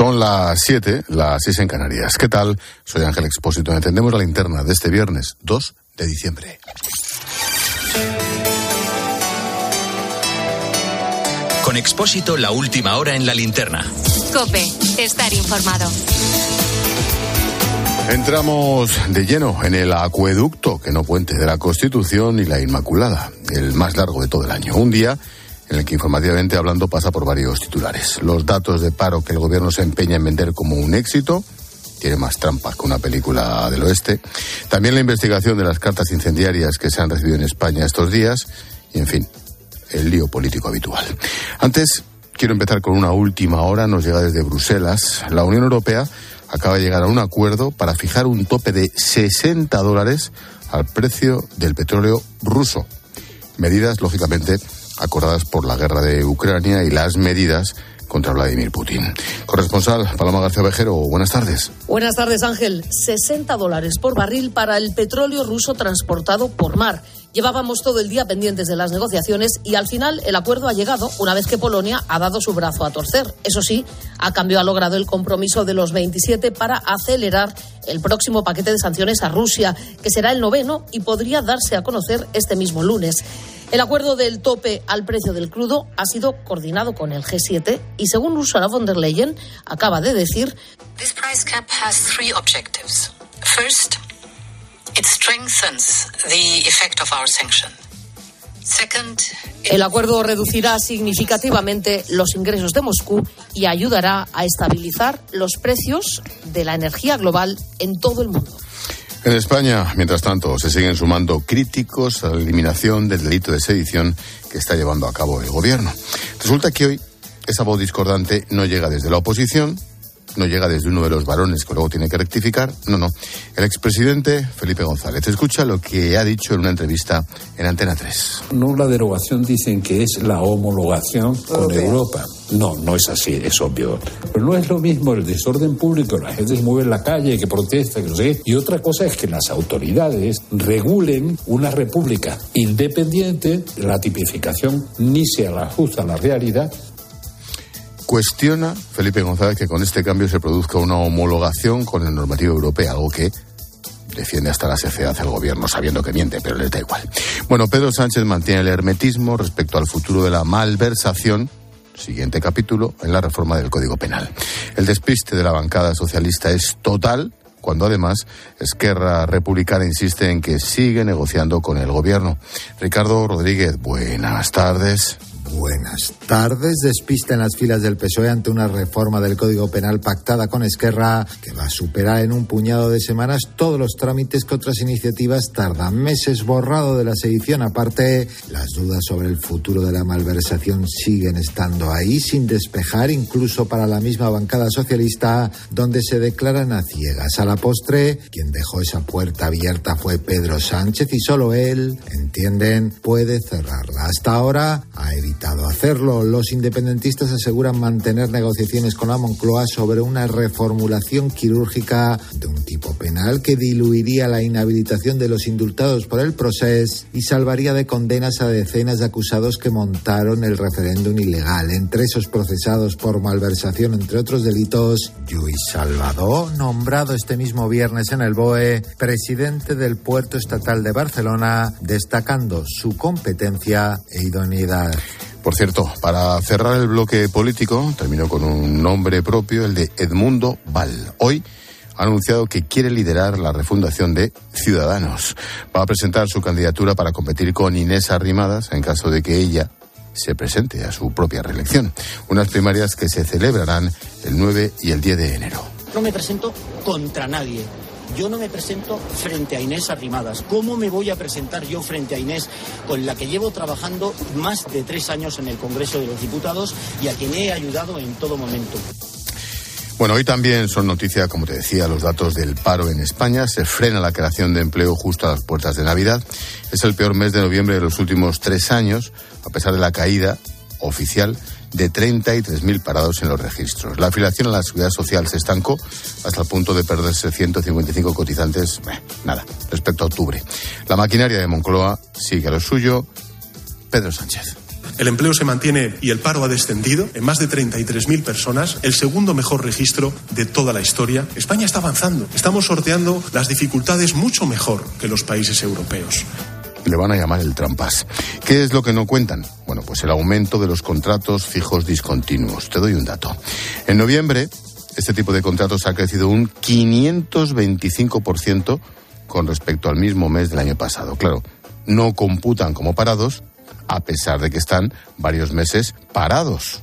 Son las 7, las 6 en Canarias. ¿Qué tal? Soy Ángel Expósito. Entendemos la linterna de este viernes 2 de diciembre. Con Expósito, la última hora en la linterna. Cope, estar informado. Entramos de lleno en el acueducto, que no puente, de la Constitución y la Inmaculada, el más largo de todo el año. Un día en el que informativamente hablando pasa por varios titulares. Los datos de paro que el gobierno se empeña en vender como un éxito, tiene más trampas que una película del oeste. También la investigación de las cartas incendiarias que se han recibido en España estos días y, en fin, el lío político habitual. Antes, quiero empezar con una última hora, nos llega desde Bruselas. La Unión Europea acaba de llegar a un acuerdo para fijar un tope de 60 dólares al precio del petróleo ruso. Medidas, lógicamente, acordadas por la guerra de Ucrania y las medidas contra Vladimir Putin. Corresponsal Paloma García Vejero, buenas tardes. Buenas tardes, Ángel. 60 dólares por barril para el petróleo ruso transportado por mar. Llevábamos todo el día pendientes de las negociaciones y al final el acuerdo ha llegado una vez que Polonia ha dado su brazo a torcer. Eso sí, a cambio ha logrado el compromiso de los 27 para acelerar el próximo paquete de sanciones a Rusia, que será el noveno y podría darse a conocer este mismo lunes. El acuerdo del tope al precio del crudo ha sido coordinado con el G7 y según Ursula von der Leyen acaba de decir This price cap has three objectives. First, it strengthens the effect of our sanction. Second, el acuerdo reducirá significativamente los ingresos de Moscú y ayudará a estabilizar los precios de la energía global en todo el mundo. En España, mientras tanto, se siguen sumando críticos a la eliminación del delito de sedición que está llevando a cabo el gobierno. Resulta que hoy esa voz discordante no llega desde la oposición, no llega desde uno de los varones que luego tiene que rectificar. No, no. El expresidente Felipe González escucha lo que ha dicho en una entrevista en Antena 3. No la derogación dicen que es la homologación con Europa. No, no es así, es obvio. Pero no es lo mismo el desorden público, la gente se mueve en la calle, que protesta, que no sé. Y otra cosa es que las autoridades regulen una república independiente, la tipificación ni se ajusta a la realidad, Cuestiona Felipe González que con este cambio se produzca una homologación con la normativa europea, algo que defiende hasta la secedad el gobierno, sabiendo que miente, pero les da igual. Bueno, Pedro Sánchez mantiene el hermetismo respecto al futuro de la malversación siguiente capítulo en la reforma del Código Penal. El despiste de la bancada socialista es total cuando además Esquerra Republicana insiste en que sigue negociando con el gobierno. Ricardo Rodríguez, buenas tardes. Buenas tardes. Despista en las filas del PSOE ante una reforma del Código Penal pactada con Esquerra que va a superar en un puñado de semanas todos los trámites que otras iniciativas tardan meses. Borrado de la sedición aparte, las dudas sobre el futuro de la malversación siguen estando ahí sin despejar incluso para la misma bancada socialista donde se declaran a ciegas. A la postre, quien dejó esa puerta abierta fue Pedro Sánchez y solo él, entienden, puede cerrarla. Hasta ahora ha evitado hacerlo. Los independentistas aseguran mantener negociaciones con la Moncloa sobre una reformulación quirúrgica de un tipo penal que diluiría la inhabilitación de los indultados por el proceso y salvaría de condenas a decenas de acusados que montaron el referéndum ilegal. Entre esos procesados por malversación, entre otros delitos, Lluís Salvador, nombrado este mismo viernes en el BOE presidente del Puerto Estatal de Barcelona, destacando su competencia e idoneidad. Por cierto, para cerrar el bloque político, terminó con un nombre propio, el de Edmundo Val. Hoy ha anunciado que quiere liderar la refundación de Ciudadanos. Va a presentar su candidatura para competir con Inés Arrimadas en caso de que ella se presente a su propia reelección. Unas primarias que se celebrarán el 9 y el 10 de enero. No me presento contra nadie yo no me presento frente a Inés Arrimadas. ¿Cómo me voy a presentar yo frente a Inés, con la que llevo trabajando más de tres años en el Congreso de los Diputados y a quien he ayudado en todo momento? Bueno, hoy también son noticia, como te decía, los datos del paro en España. Se frena la creación de empleo justo a las puertas de Navidad. Es el peor mes de noviembre de los últimos tres años, a pesar de la caída oficial de 33.000 parados en los registros. La afiliación a la seguridad social se estancó hasta el punto de perderse 155 cotizantes, nada, respecto a octubre. La maquinaria de Moncloa sigue a lo suyo. Pedro Sánchez. El empleo se mantiene y el paro ha descendido en más de 33.000 personas, el segundo mejor registro de toda la historia. España está avanzando. Estamos sorteando las dificultades mucho mejor que los países europeos le van a llamar el trampas. ¿Qué es lo que no cuentan? Bueno, pues el aumento de los contratos fijos discontinuos. Te doy un dato. En noviembre, este tipo de contratos ha crecido un 525% con respecto al mismo mes del año pasado. Claro, no computan como parados, a pesar de que están varios meses parados.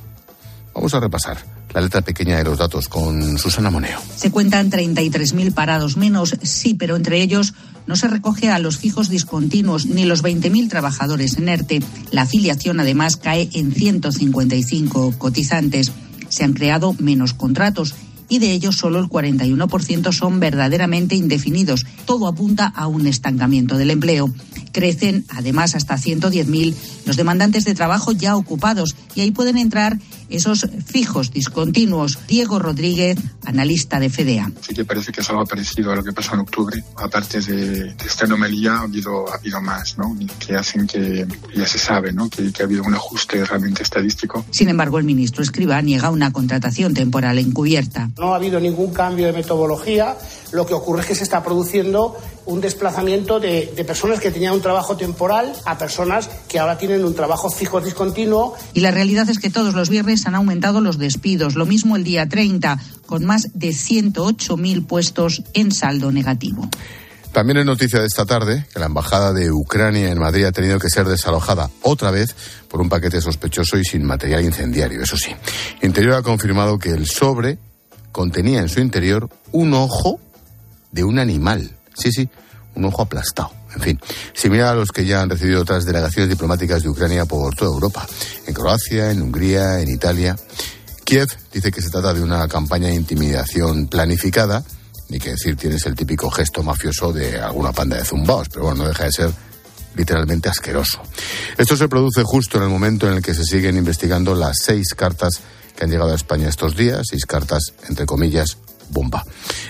Vamos a repasar la letra pequeña de los datos con Susana Moneo. Se cuentan 33.000 parados menos, sí, pero entre ellos no se recoge a los fijos discontinuos ni los 20.000 trabajadores en ERTE. La afiliación además cae en 155 cotizantes. Se han creado menos contratos y de ellos solo el 41% son verdaderamente indefinidos. Todo apunta a un estancamiento del empleo. Crecen además hasta 110.000 los demandantes de trabajo ya ocupados y ahí pueden entrar esos fijos discontinuos. Diego Rodríguez, analista de FEDEA. Sí que parece que es algo parecido a lo que pasó en octubre. Aparte de, esta anomalía, ha habido, ha habido más, ¿no? Que hacen que ya se sabe, ¿no? Que, que ha habido un ajuste realmente estadístico. Sin embargo, el ministro Escriba niega una contratación temporal encubierta. No ha habido ningún cambio de metodología. Lo que ocurre es que se está produciendo un desplazamiento de, de personas que tenían un trabajo temporal a personas que ahora tienen un trabajo fijo discontinuo. Y la realidad es que todos los viernes han aumentado los despidos, lo mismo el día 30, con más de 108.000 puestos en saldo negativo. También es noticia de esta tarde que la embajada de Ucrania en Madrid ha tenido que ser desalojada otra vez por un paquete sospechoso y sin material incendiario, eso sí. Interior ha confirmado que el sobre contenía en su interior un ojo de un animal. Sí, sí, un ojo aplastado. En fin, similar a los que ya han recibido otras delegaciones diplomáticas de Ucrania por toda Europa, en Croacia, en Hungría, en Italia. Kiev dice que se trata de una campaña de intimidación planificada, ni que decir tienes el típico gesto mafioso de alguna panda de zumbaos, pero bueno, no deja de ser literalmente asqueroso. Esto se produce justo en el momento en el que se siguen investigando las seis cartas que han llegado a España estos días, seis cartas, entre comillas, bomba.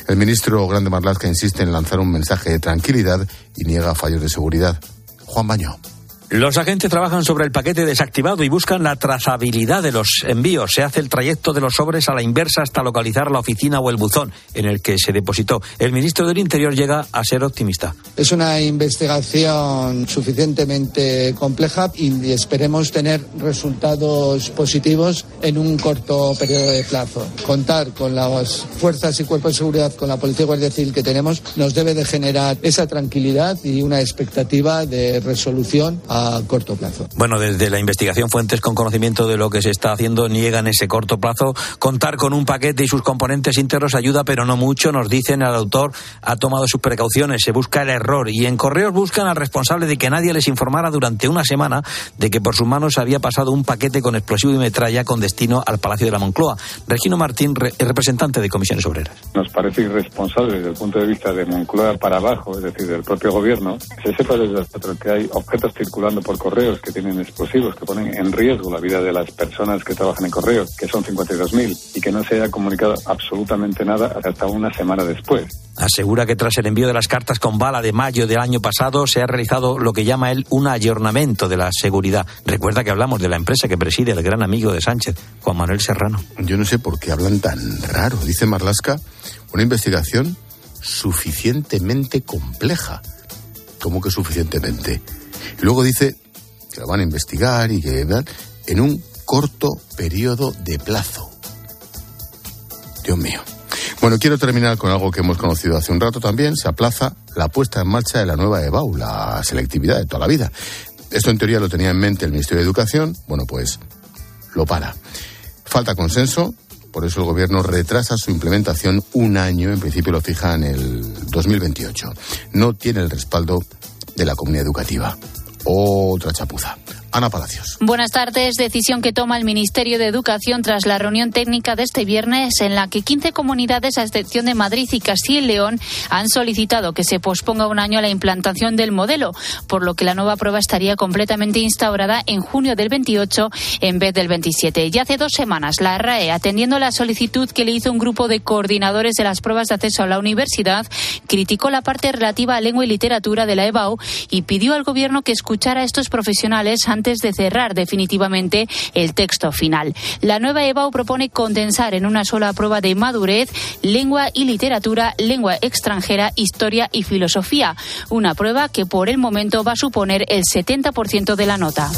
El ministro Grande Marlaska insiste en lanzar un mensaje de tranquilidad y niega fallos de seguridad. Juan Baño. Los agentes trabajan sobre el paquete desactivado y buscan la trazabilidad de los envíos. Se hace el trayecto de los sobres a la inversa hasta localizar la oficina o el buzón en el que se depositó. El ministro del Interior llega a ser optimista. Es una investigación suficientemente compleja y esperemos tener resultados positivos en un corto periodo de plazo. Contar con las fuerzas y cuerpos de seguridad, con la Policía y Guardia Civil que tenemos, nos debe de generar esa tranquilidad y una expectativa de resolución a corto plazo. Bueno, desde la investigación, fuentes con conocimiento de lo que se está haciendo niegan ese corto plazo. Contar con un paquete y sus componentes íntegros ayuda, pero no mucho. Nos dicen, el autor ha tomado sus precauciones, se busca el error y en correos buscan al responsable de que nadie les informara durante una semana de que por sus manos había pasado un paquete con explosivo y metralla con destino al Palacio de la Moncloa. Regino Martín, es representante de Comisiones Obreras. Nos parece irresponsable desde el punto de vista de Moncloa para abajo, es decir, del propio gobierno, se sepa desde el que hay objetos circulares por correos que tienen explosivos, que ponen en riesgo la vida de las personas que trabajan en correos, que son 52.000, y que no se haya comunicado absolutamente nada hasta una semana después. Asegura que tras el envío de las cartas con bala de mayo del año pasado se ha realizado lo que llama él un ayornamiento de la seguridad. Recuerda que hablamos de la empresa que preside el gran amigo de Sánchez, Juan Manuel Serrano. Yo no sé por qué hablan tan raro. Dice Marlasca, una investigación suficientemente compleja. ¿Cómo que suficientemente? Luego dice que lo van a investigar y que en un corto periodo de plazo. Dios mío. Bueno, quiero terminar con algo que hemos conocido hace un rato también. Se aplaza la puesta en marcha de la nueva EBAU, la selectividad de toda la vida. Esto en teoría lo tenía en mente el Ministerio de Educación. Bueno, pues lo para. Falta consenso, por eso el Gobierno retrasa su implementación un año, en principio lo fija en el 2028. No tiene el respaldo de la comunidad educativa. Otra chapuza. Ana Palacios. Buenas tardes. Decisión que toma el Ministerio de Educación tras la reunión técnica de este viernes en la que 15 comunidades, a excepción de Madrid y Castilla y León, han solicitado que se posponga un año la implantación del modelo, por lo que la nueva prueba estaría completamente instaurada en junio del 28 en vez del 27. Ya hace dos semanas, la RAE, atendiendo la solicitud que le hizo un grupo de coordinadores de las pruebas de acceso a la universidad, criticó la parte relativa a lengua y literatura de la EBAU y pidió al Gobierno que escuchara a estos profesionales antes de cerrar definitivamente el texto final. La nueva EBAU propone condensar en una sola prueba de madurez lengua y literatura, lengua extranjera, historia y filosofía. Una prueba que por el momento va a suponer el 70% de la nota.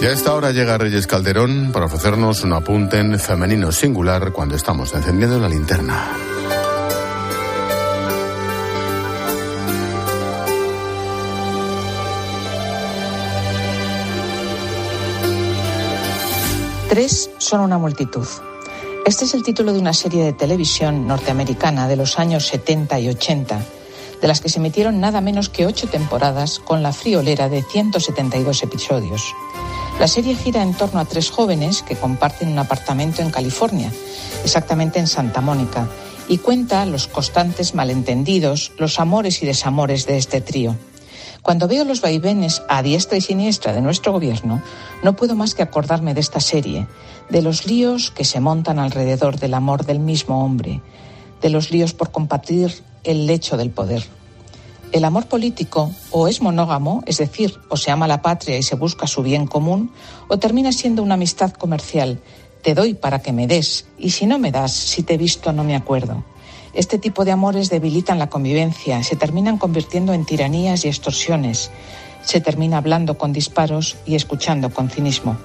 Y a esta hora llega Reyes Calderón para ofrecernos un apunte en femenino singular cuando estamos encendiendo la linterna. Tres son una multitud. Este es el título de una serie de televisión norteamericana de los años 70 y 80, de las que se emitieron nada menos que ocho temporadas con la friolera de 172 episodios. La serie gira en torno a tres jóvenes que comparten un apartamento en California, exactamente en Santa Mónica, y cuenta los constantes malentendidos, los amores y desamores de este trío. Cuando veo los vaivenes a diestra y siniestra de nuestro gobierno, no puedo más que acordarme de esta serie, de los líos que se montan alrededor del amor del mismo hombre, de los líos por compartir el lecho del poder. El amor político o es monógamo, es decir, o se ama la patria y se busca su bien común, o termina siendo una amistad comercial. Te doy para que me des, y si no me das, si te he visto no me acuerdo. Este tipo de amores debilitan la convivencia, se terminan convirtiendo en tiranías y extorsiones. Se termina hablando con disparos y escuchando con cinismo.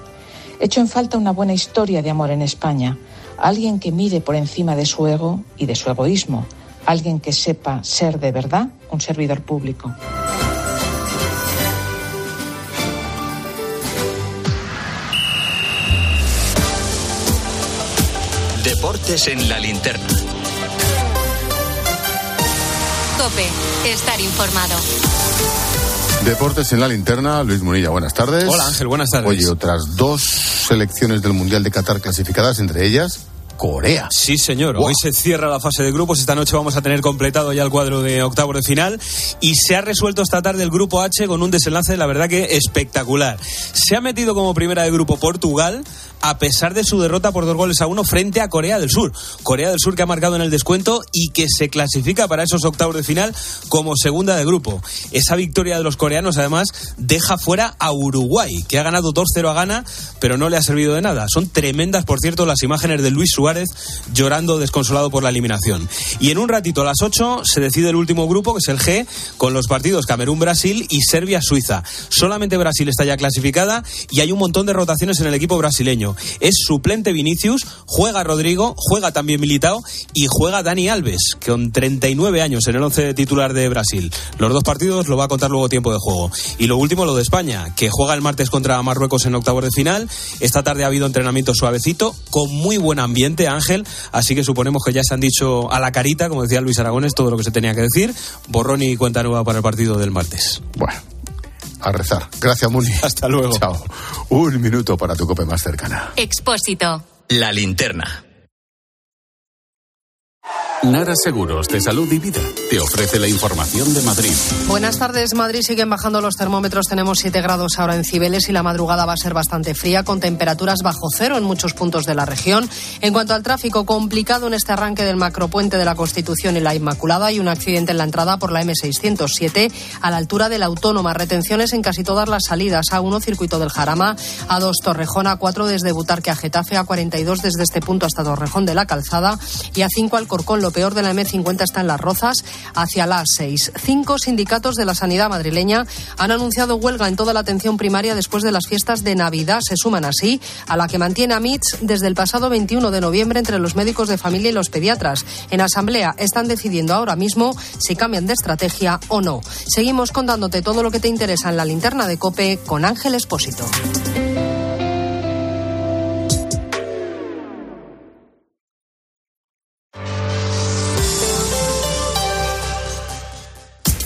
Echo en falta una buena historia de amor en España, alguien que mire por encima de su ego y de su egoísmo, alguien que sepa ser de verdad un servidor público. Deportes en la linterna. Cope, estar informado. Deportes en la linterna, Luis Munilla, buenas tardes. Hola Ángel, buenas tardes. Oye, otras dos selecciones del Mundial de Qatar clasificadas, entre ellas Corea. Sí, señor. Hoy se cierra la fase de grupos. Esta noche vamos a tener completado ya el cuadro de octavos de final. Y se ha resuelto esta tarde el grupo H con un desenlace, la verdad que espectacular. Se ha metido como primera de grupo Portugal, a pesar de su derrota por dos goles a uno frente a Corea del Sur. Corea del Sur que ha marcado en el descuento y que se clasifica para esos octavos de final como segunda de grupo. Esa victoria de los coreanos, además, deja fuera a Uruguay, que ha ganado 2-0 a Ghana, pero no le ha servido de nada. Son tremendas, por cierto, las imágenes de Luis Suárez llorando desconsolado por la eliminación. Y en un ratito, a las 8, se decide el último grupo, que es el G, con los partidos Camerún-Brasil y Serbia-Suiza. Solamente Brasil está ya clasificada y hay un montón de rotaciones en el equipo brasileño. Es suplente Vinicius, juega Rodrigo, juega también Militao y juega Dani Alves, con 39 años en el 11 titular de Brasil. Los dos partidos lo va a contar luego tiempo de juego. Y lo último, lo de España, que juega el martes contra Marruecos en octavos de final. Esta tarde ha habido entrenamiento suavecito, con muy buen ambiente, Ángel, así que suponemos que ya se han dicho a la carita, como decía Luis Aragones, todo lo que se tenía que decir. Borrón y cuenta nueva para el partido del martes. Bueno, a rezar. Gracias, Muni. Hasta luego. Chao. Un minuto para tu cope más cercana. Expósito. La linterna. Nara Seguros de Salud y Vida te ofrece la información de Madrid. Buenas tardes. Madrid siguen bajando los termómetros. Tenemos 7 grados ahora en Cibeles y la madrugada va a ser bastante fría con temperaturas bajo cero en muchos puntos de la región. En cuanto al tráfico, complicado en este arranque del macropuente de la Constitución y la Inmaculada. Hay un accidente en la entrada por la M607 a la altura de la Autónoma. Retenciones en casi todas las salidas. A1 Circuito del Jarama, A2 Torrejón, A4 desde Butarque a Getafe, A42 desde este punto hasta Torrejón de la Calzada y A5 Alcorcón. Lo peor de la M50 está en Las Rozas, hacia la A6. Cinco sindicatos de la sanidad madrileña han anunciado huelga en toda la atención primaria después de las fiestas de Navidad. Se suman así a la que mantiene a MITS desde el pasado 21 de noviembre entre los médicos de familia y los pediatras. En asamblea están decidiendo ahora mismo si cambian de estrategia o no. Seguimos contándote todo lo que te interesa en la linterna de Cope con Ángel Espósito.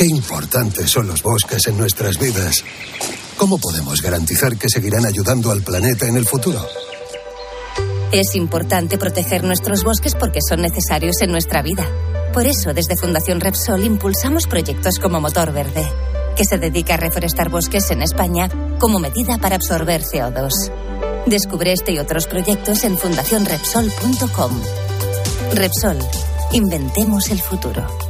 Qué importantes son los bosques en nuestras vidas. ¿Cómo podemos garantizar que seguirán ayudando al planeta en el futuro? Es importante proteger nuestros bosques porque son necesarios en nuestra vida. Por eso, desde Fundación Repsol impulsamos proyectos como Motor Verde, que se dedica a reforestar bosques en España como medida para absorber CO2. Descubre este y otros proyectos en fundacionrepsol.com. Repsol, inventemos el futuro.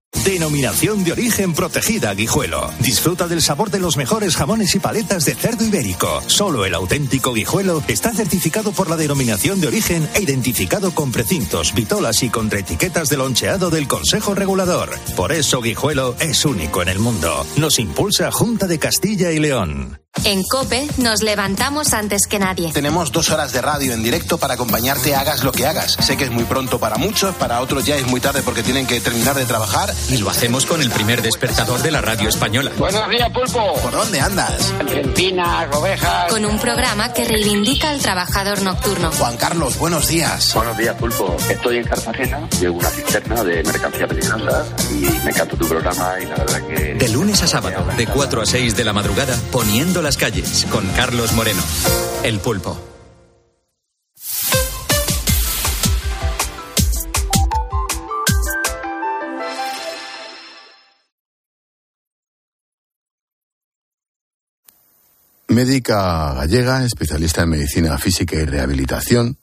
Denominación de origen protegida Guijuelo. Disfruta del sabor de los mejores jamones y paletas de cerdo ibérico. Solo el auténtico Guijuelo está certificado por la denominación de origen e identificado con precintos, vitolas y contraetiquetas de loncheado del Consejo Regulador. Por eso Guijuelo es único en el mundo. Nos impulsa Junta de Castilla y León. En Cope nos levantamos antes que nadie. Tenemos dos horas de radio en directo para acompañarte hagas lo que hagas. Sé que es muy pronto para muchos, para otros ya es muy tarde porque tienen que terminar de trabajar. Y lo hacemos con el primer despertador de la radio española. Buenos días, Pulpo. ¿Por dónde andas? Argentina, ovejas. Con un programa que reivindica al trabajador nocturno. Juan Carlos, buenos días. Buenos días, Pulpo. Estoy en Cartagena, llevo una cisterna de mercancía peligrosa y me encanta tu programa y la verdad que... De lunes a sábado, de 4 a 6 de la madrugada, poniendo las calles, con Carlos Moreno. El pulpo. Médica gallega, especialista en medicina física y rehabilitación,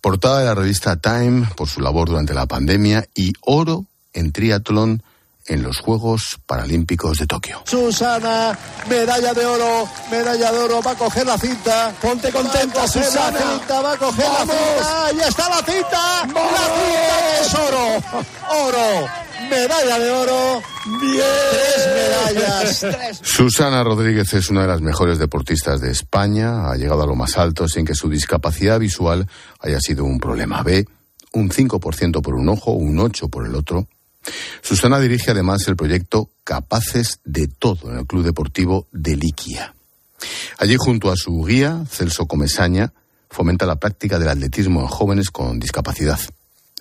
portada de la revista Time por su labor durante la pandemia y oro en triatlón en los Juegos Paralímpicos de Tokio. Susana, medalla de oro, medalla de oro, va a coger la cinta. Ponte contenta, Susana. La cinta, va a coger la cinta. Ahí está la cinta. La cinta es oro. Oro. Medalla de oro. Tres medallas. Tres. Susana Rodríguez es una de las mejores deportistas de España. Ha llegado a lo más alto sin que su discapacidad visual haya sido un problema. Ve un 5% por un ojo, un 8% por el otro. Susana dirige además el proyecto Capaces de Todo en el Club Deportivo de Liquia. Allí, junto a su guía, Celso Comesaña, fomenta la práctica del atletismo en jóvenes con discapacidad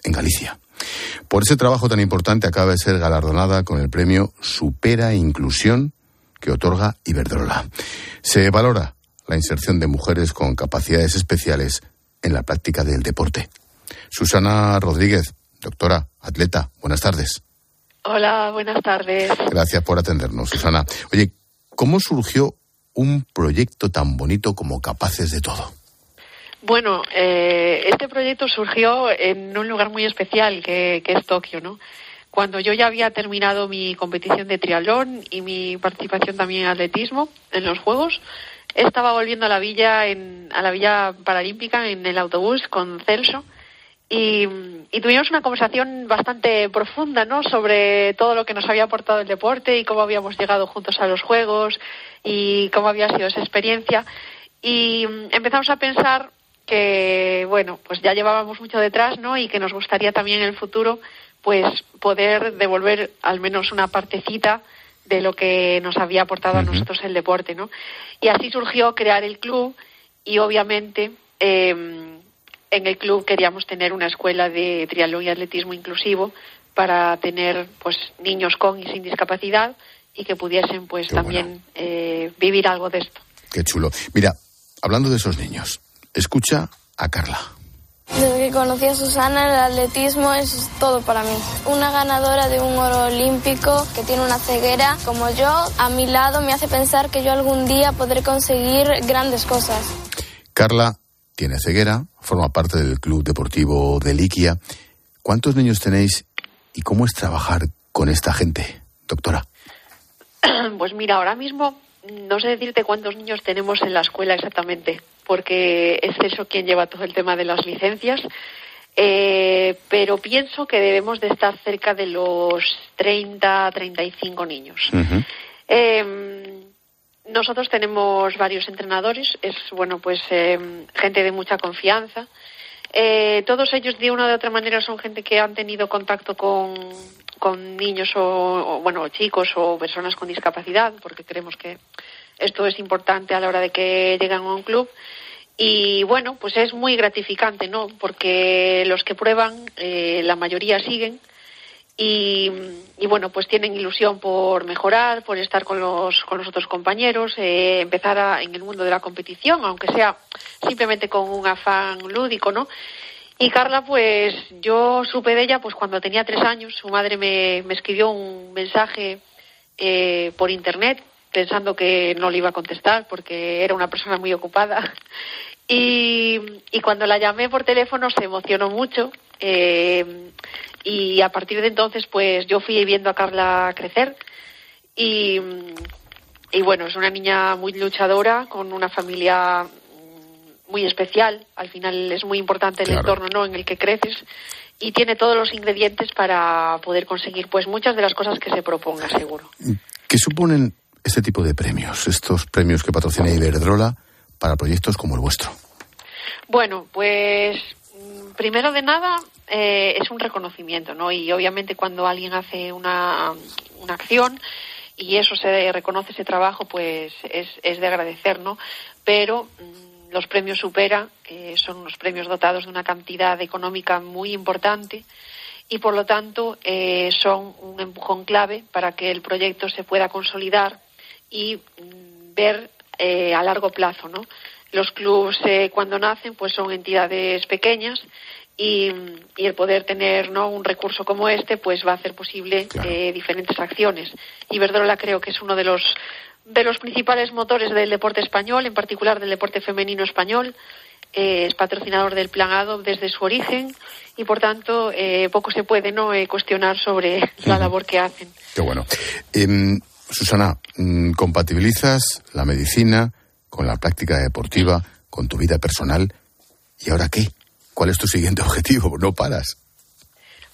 en Galicia. Por ese trabajo tan importante acaba de ser galardonada con el premio Supera Inclusión que otorga Iberdrola. Se valora la inserción de mujeres con capacidades especiales en la práctica del deporte. Susana Rodríguez, doctora, atleta, buenas tardes. Hola, buenas tardes. Gracias por atendernos, Susana. Oye, ¿cómo surgió un proyecto tan bonito como Capaces de Todo? Bueno, eh, este proyecto surgió en un lugar muy especial que, que, es Tokio, ¿no? Cuando yo ya había terminado mi competición de triatlón y mi participación también en atletismo en los Juegos, estaba volviendo a la villa, en, a la villa paralímpica en el autobús con Celso y, tuvimos una conversación bastante profunda, ¿no? Sobre todo lo que nos había aportado el deporte y cómo habíamos llegado juntos a los Juegos y cómo había sido esa experiencia. Y empezamos a pensar que, bueno, pues ya llevábamos mucho detrás, ¿no? Y que nos gustaría también en el futuro, pues, poder devolver al menos una partecita de lo que nos había aportado a nosotros el deporte, ¿no? Y así surgió crear el club y obviamente em, en el club queríamos tener una escuela de triatlón y atletismo inclusivo para tener pues niños con y sin discapacidad y que pudiesen pues también eh, vivir algo de esto. Qué chulo. Mira, hablando de esos niños, escucha a Carla. Desde que conocí a Susana, el atletismo es todo para mí. Una ganadora de un oro olímpico que tiene una ceguera como yo, a mi lado me hace pensar que yo algún día podré conseguir grandes cosas. Carla tiene ceguera, forma parte del Club Deportivo de Liquia. ¿Cuántos niños tenéis y cómo es trabajar con esta gente, doctora? Pues mira, ahora mismo no sé decirte cuántos niños tenemos en la escuela exactamente, porque es eso quien lleva todo el tema de las licencias. Eh, pero pienso que debemos de estar cerca de los 30, 35 niños. eh, nosotros tenemos varios entrenadores, es bueno pues eh, gente de mucha confianza. Eh, todos ellos de una u otra manera son gente que han tenido contacto con, con niños o, bueno chicos o personas con discapacidad, porque creemos que esto es importante a la hora de que llegan a un club. Y bueno, pues es muy gratificante, ¿no? Porque los que prueban, eh, la mayoría siguen y, bueno, pues tienen ilusión por mejorar, por estar con los, con los otros compañeros, eh, empezar en el mundo de la competición, aunque sea simplemente con un afán lúdico, ¿no? Y Carla, pues yo supe de ella pues cuando tenía tres años. Su madre me, me escribió un mensaje eh, por internet pensando que no le iba a contestar porque era una persona muy ocupada. Y, y cuando la llamé por teléfono se emocionó mucho. Eh, y a partir de entonces, pues yo fui viendo a Carla crecer y, y bueno, es una niña muy luchadora, con una familia muy especial. Al final es muy importante el entorno ¿no? en el que creces y tiene todos los ingredientes para poder conseguir pues muchas de las cosas que se proponga, seguro. ¿Qué suponen este tipo de premios, estos premios que patrocina Iberdrola para proyectos como el vuestro? Bueno, pues primero de nada eh, es un reconocimiento, ¿no? Y obviamente cuando alguien hace una, una acción y eso se reconoce ese trabajo, pues es, es de agradecer, ¿no? Pero mm, los premios supera, eh, son unos premios dotados de una cantidad económica muy importante y por lo tanto eh, son un empujón clave para que el proyecto se pueda consolidar y mm, ver a largo plazo, ¿no? Los clubes cuando nacen pues son entidades pequeñas y, el poder tener ¿no? un recurso como este pues va a hacer posible eh, diferentes acciones. Iberdrola creo que es uno de los de los principales motores del deporte español, en particular del deporte femenino español. Eh, es patrocinador del Plan ADO desde su origen y, por tanto, eh, poco se puede no cuestionar sobre la labor que hacen. Qué bueno. Em, Susana, mm, ¿compatibilizas la medicina con la práctica deportiva, con tu vida personal? ¿Y ahora qué? ¿Cuál es tu siguiente objetivo? No paras.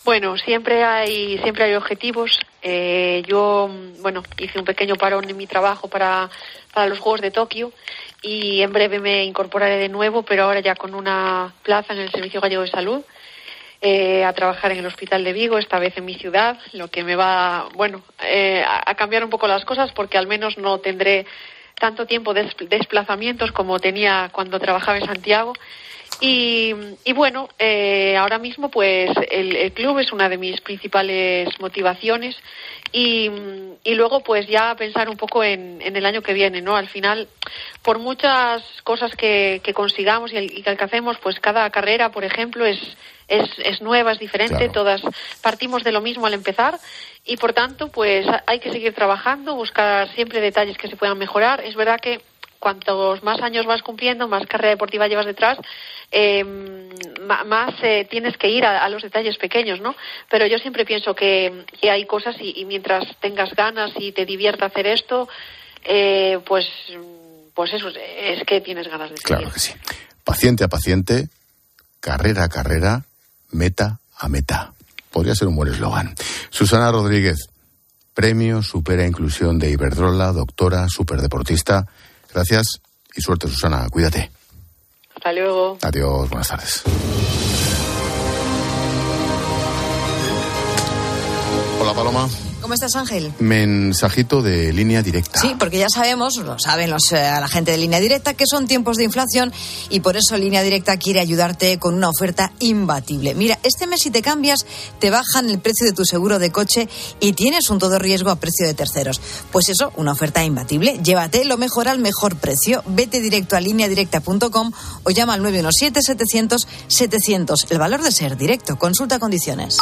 Bueno, siempre hay siempre hay objetivos. Eh, yo, bueno, hice un pequeño parón en mi trabajo para, para los Juegos de Tokio y en breve me incorporaré de nuevo, pero ahora ya con una plaza en el Servicio Gallego de Salud. Eh, a trabajar en el Hospital de Vigo, esta vez en mi ciudad, lo que me va, bueno, eh, a cambiar un poco las cosas porque al menos no tendré tanto tiempo de desplazamientos como tenía cuando trabajaba en Santiago y, bueno, eh, ahora mismo pues el, club es una de mis principales motivaciones y, luego pues ya pensar un poco en, el año que viene, ¿no? Al final, por muchas cosas que, consigamos y, que alcancemos, pues cada carrera, por ejemplo, es, es, nueva, es diferente, todas partimos de lo mismo al empezar y por tanto pues hay que seguir trabajando, buscar siempre detalles que se puedan mejorar. Es verdad que cuantos más años vas cumpliendo, más carrera deportiva llevas detrás, eh, más eh, tienes que ir a, los detalles pequeños, ¿no? Pero yo siempre pienso que, hay cosas y, mientras tengas ganas y te divierta hacer esto, eh, pues, pues eso es que tienes ganas de seguir. Claro que sí. Paciente a paciente, carrera a carrera, meta a meta. Podría ser un buen eslogan. Susana Rodríguez, premio Supera Inclusión de Iberdrola, doctora, superdeportista. Gracias y suerte, Susana. Cuídate. Hasta luego. Adiós, buenas tardes. Hola, Paloma. ¿Cómo estás, Ángel? Mensajito de línea directa. Sí, porque ya sabemos, lo saben los, eh, la gente de línea directa, que son tiempos de inflación y por eso línea directa quiere ayudarte con una oferta imbatible. Mira, este mes si te cambias, te bajan el precio de tu seguro de coche y tienes un todo riesgo a precio de terceros. Pues eso, una oferta imbatible. Llévate lo mejor al mejor precio. Vete directo a lineadirecta.com o llama al 917-700-700. El valor de ser directo. Consulta condiciones.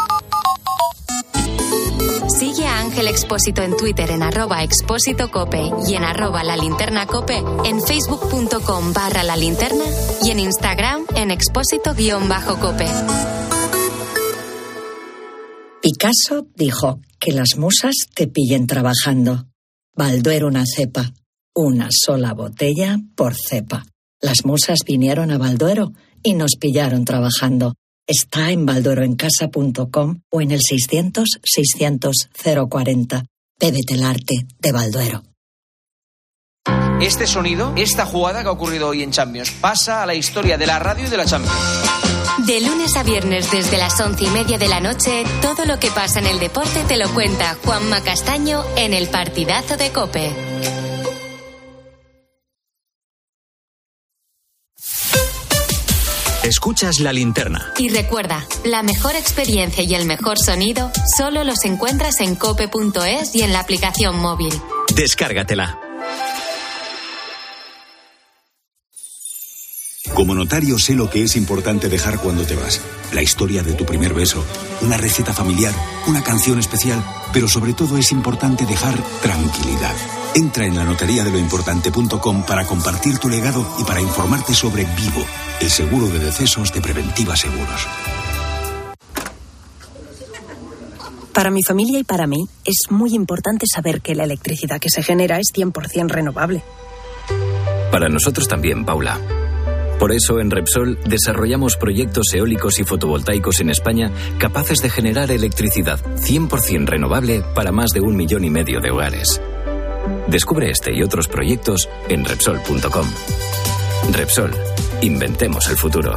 Ángel Expósito en Twitter en arroba expósito cope y en arroba la linterna cope, en facebook.com barra la linterna y en Instagram en expósito guion bajo cope. Picasso dijo que las musas te pillen trabajando. Balduero una cepa, una sola botella por cepa. Las musas vinieron a Balduero y nos pillaron trabajando. Está en baldueroencasa.com o en el 600-600-040. Bébete el arte de Balduero. Este sonido, esta jugada que ha ocurrido hoy en Champions, pasa a la historia de la radio y de la Champions. De lunes a viernes desde las once y media de la noche, todo lo que pasa en el deporte te lo cuenta Juanma Castaño en el partidazo de Cope. Escuchas la linterna. Y recuerda, la mejor experiencia y el mejor sonido solo los encuentras en cope.es y en la aplicación móvil. Descárgatela. Como notario sé lo que es importante dejar cuando te vas. La historia de tu primer beso, una receta familiar, una canción especial, pero sobre todo es importante dejar tranquilidad. Entra en la notaría de lo importante.com para compartir tu legado y para informarte sobre Vivo, el seguro de decesos de Preventiva Seguros. Para mi familia y para mí es muy importante saber que la electricidad que se genera es 100% renovable. Para nosotros también, Paula. Por eso en Repsol desarrollamos proyectos eólicos y fotovoltaicos en España capaces de generar electricidad 100% renovable para más de un millón y medio de hogares. Descubre este y otros proyectos en Repsol.com. Repsol, inventemos el futuro.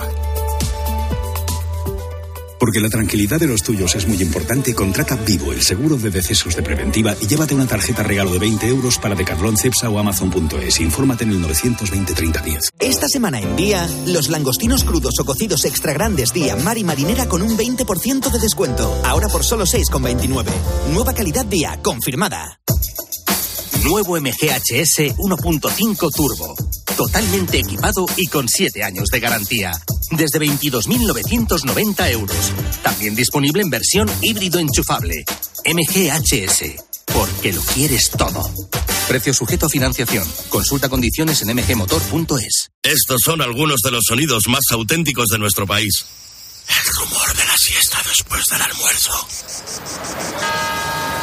Porque la tranquilidad de los tuyos es muy importante, contrata Vivo, el seguro de decesos de preventiva, y llévate una tarjeta regalo de 20 euros para Decathlon, Cepsa o Amazon.es. Infórmate en el 920 30 10. Esta semana en Día, los langostinos crudos o cocidos extra grandes Día Mar y Marinera con un 20% de descuento. Ahora por solo 6,29. Nueva calidad Día, confirmada. Nuevo MGHS 1.5 Turbo. Totalmente equipado y con 7 años de garantía. Desde 22.990 euros. También disponible en versión híbrido enchufable. MGHS. Porque lo quieres todo. Precio sujeto a financiación. Consulta condiciones en mgmotor.es. Estos son algunos de los sonidos más auténticos de nuestro país. El rumor de la siesta después del almuerzo.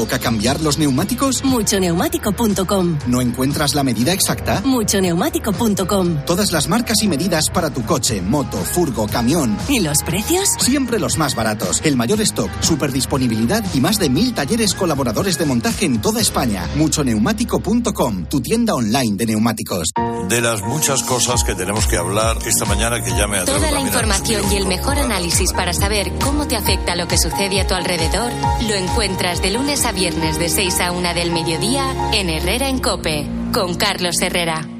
¿Toca cambiar los neumáticos? Muchoneumático.com. ¿No encuentras la medida exacta? Muchoneumático.com. Todas las marcas y medidas para tu coche, moto, furgo, camión. ¿Y los precios? Siempre los más baratos. El mayor stock, super disponibilidad y más de mil talleres colaboradores de montaje en toda España. Muchoneumático.com, tu tienda online de neumáticos. De las muchas cosas que tenemos que hablar esta mañana que ya me atrevo Toda la información y el mejor análisis para saber cómo te afecta lo que sucede a tu alrededor lo encuentras de lunes a viernes de 6 a 1 del mediodía en Herrera en Cope con Carlos Herrera.